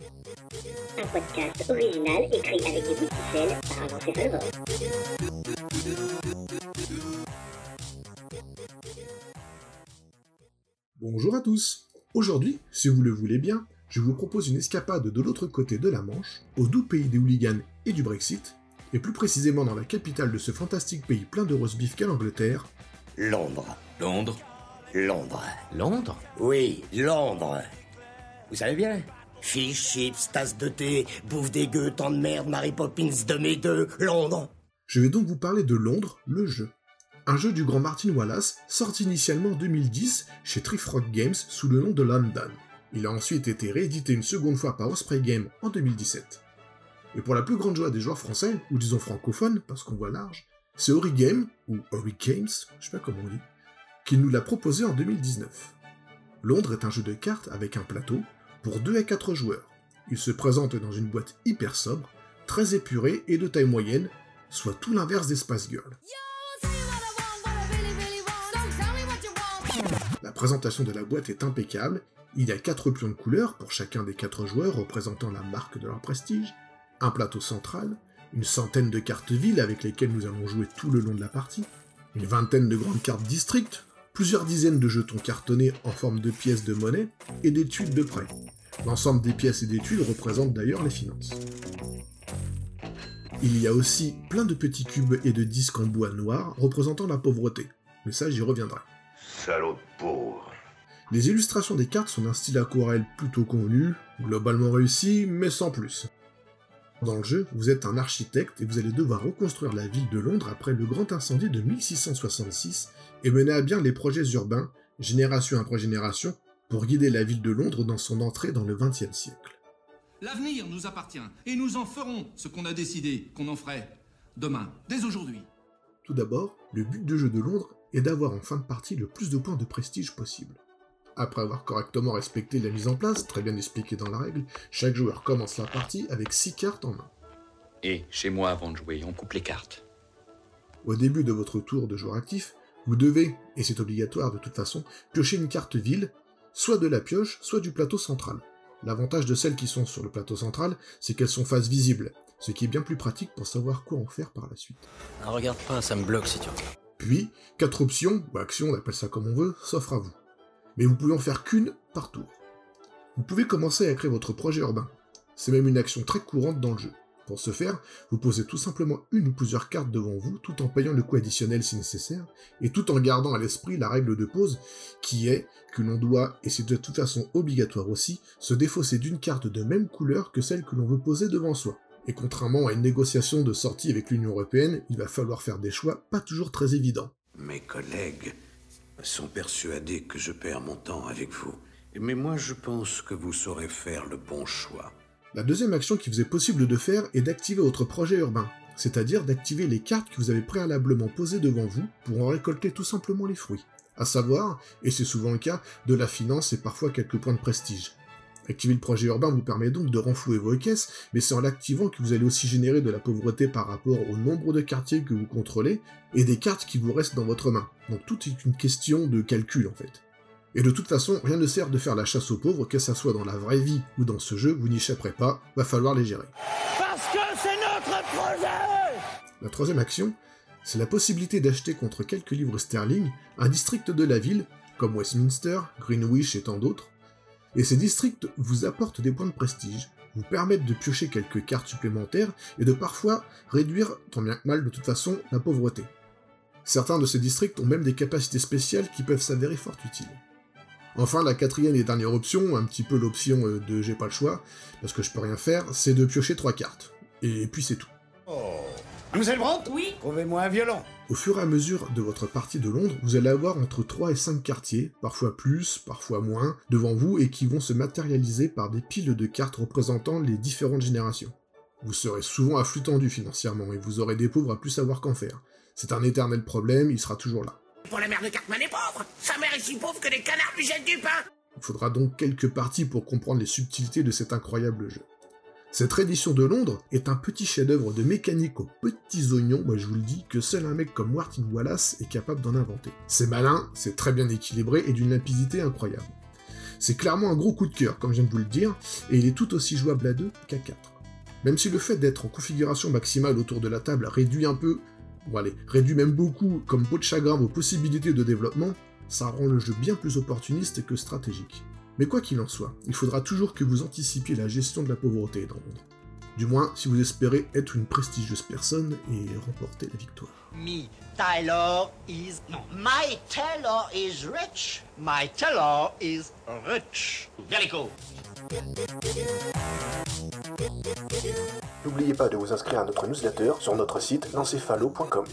Un podcast original écrit avec des bouts de ficelle par un encéphalomorphe. Bonjour à tous Aujourd'hui, si vous le voulez bien, je vous propose une escapade de l'autre côté de la Manche, au doux pays des hooligans et du Brexit, et plus précisément dans la capitale de ce fantastique pays plein de roast beef qu'est l'Angleterre, Londres. Londres Londres. Londres? Oui, Londres. Vous savez bien? Fish, chips, tasse de thé, bouffe dégueu, temps de merde, Mary Poppins de mes deux, Londres. Je vais donc vous parler de Londres, le jeu. Un jeu du grand Martin Wallace, sorti initialement en 2010 chez Trifrock Games sous le nom de London. Il a ensuite été réédité une seconde fois par Osprey Games en 2017. Et pour la plus grande joie des joueurs français, ou disons francophones, parce qu'on voit large, c'est Ori Game, ou Ori Games, je sais pas comment on dit, qui nous l'a proposé en 2019. Londres est un jeu de cartes avec un plateau pour 2 à 4 joueurs. Il se présente dans une boîte hyper sobre, très épurée et de taille moyenne, soit tout l'inverse des Spice Girls. La présentation de la boîte est impeccable, il y a 4 pions de couleur pour chacun des 4 joueurs représentant la marque de leur prestige, un plateau central, une centaine de cartes villes avec lesquelles nous allons jouer tout le long de la partie, une vingtaine de grandes cartes districts, plusieurs dizaines de jetons cartonnés en forme de pièces de monnaie et des tuiles de prêt. L'ensemble des pièces et des tuiles représente d'ailleurs les finances. Il y a aussi plein de petits cubes et de disques en bois noir représentant la pauvreté, mais ça j'y reviendrai. Salaud pauvre. Les illustrations des cartes sont d'un style aquarelle plutôt convenu, globalement réussi, mais sans plus. Dans le jeu, vous êtes un architecte et vous allez devoir reconstruire la ville de Londres après le grand incendie de 1666 et mener à bien les projets urbains, génération après génération, pour guider la ville de Londres dans son entrée dans le XXe siècle. L'avenir nous appartient et nous en ferons ce qu'on a décidé qu'on en ferait demain, dès aujourd'hui. Tout d'abord, le but de jeu de Londres est d'avoir en fin de partie le plus de points de prestige possible. Après avoir correctement respecté la mise en place, très bien expliqué dans la règle, chaque joueur commence la partie avec 6 cartes en main. Et chez moi, avant de jouer, on coupe les cartes. Au début de votre tour de joueur actif, vous devez, et c'est obligatoire de toute façon, piocher une carte ville, soit de la pioche, soit du plateau central. L'avantage de celles qui sont sur le plateau central, c'est qu'elles sont face visible, ce qui est bien plus pratique pour savoir quoi en faire par la suite. Ah, regarde pas, ça me bloque si tu. Puis, quatre options, ou actions, on appelle ça comme on veut, s'offrent à vous. Mais vous pouvez en faire qu'une par tour. Vous pouvez commencer à créer votre projet urbain. C'est même une action très courante dans le jeu. Pour ce faire, vous posez tout simplement une ou plusieurs cartes devant vous, tout en payant le coût additionnel si nécessaire, et tout en gardant à l'esprit la règle de pause, qui est que l'on doit, et c'est de toute façon obligatoire aussi, se défausser d'une carte de même couleur que celle que l'on veut poser devant soi. Et contrairement à une négociation de sortie avec l'Union Européenne, il va falloir faire des choix pas toujours très évidents. Mes collègues sont persuadés que je perds mon temps avec vous. Mais moi, je pense que vous saurez faire le bon choix. La deuxième action qui vous est possible de faire est d'activer votre projet urbain, c'est-à-dire d'activer les cartes que vous avez préalablement posées devant vous pour en récolter tout simplement les fruits. À savoir, et c'est souvent le cas, de la finance et parfois quelques points de prestige. Activer le projet urbain vous permet donc de renflouer vos caisses, mais c'est en l'activant que vous allez aussi générer de la pauvreté par rapport au nombre de quartiers que vous contrôlez, et des cartes qui vous restent dans votre main. Donc tout est une question de calcul en fait. Et de toute façon, rien ne sert de faire la chasse aux pauvres, que ça soit dans la vraie vie ou dans ce jeu, vous n'y échapperez pas, va falloir les gérer. Parce que c'est notre projet La troisième action, c'est la possibilité d'acheter contre quelques livres sterling un district de la ville, comme Westminster, Greenwich et tant d'autres, et ces districts vous apportent des points de prestige, vous permettent de piocher quelques cartes supplémentaires et de parfois réduire, tant bien que mal de toute façon, la pauvreté. Certains de ces districts ont même des capacités spéciales qui peuvent s'avérer fort utiles. Enfin, la quatrième et dernière option, un petit peu l'option euh, de j'ai pas le choix, parce que je peux rien faire, c'est de piocher trois cartes. Et puis c'est tout. Mademoiselle Brandt Oui Trouvez-moi un violon. Au fur et à mesure de votre partie de Londres, vous allez avoir entre 3 et 5 quartiers, parfois plus, parfois moins, devant vous et qui vont se matérialiser par des piles de cartes représentant les différentes générations. Vous serez souvent à flux tendu financièrement et vous aurez des pauvres à plus savoir qu'en faire. C'est un éternel problème, il sera toujours là. Pour la mère de Cartman est pauvre Sa mère est si pauvre que les canards lui du pain Il faudra donc quelques parties pour comprendre les subtilités de cet incroyable jeu. Cette réédition de Londres est un petit chef-d'œuvre de mécanique aux petits oignons, moi je vous le dis, que seul un mec comme Martin Wallace est capable d'en inventer. C'est malin, c'est très bien équilibré et d'une limpidité incroyable. C'est clairement un gros coup de cœur, comme je viens de vous le dire, et il est tout aussi jouable à 2 qu'à 4. Même si le fait d'être en configuration maximale autour de la table réduit un peu, bon réduit même beaucoup comme peau de chagrin vos possibilités de développement, ça rend le jeu bien plus opportuniste que stratégique. Mais quoi qu'il en soit, il faudra toujours que vous anticipiez la gestion de la pauvreté dans Londres. Du moins, si vous espérez être une prestigieuse personne et remporter la victoire. Taylor is... Non, my Taylor is rich. My Taylor is rich. Cool. N'oubliez pas de vous inscrire à notre newsletter sur notre site lancefalo.com.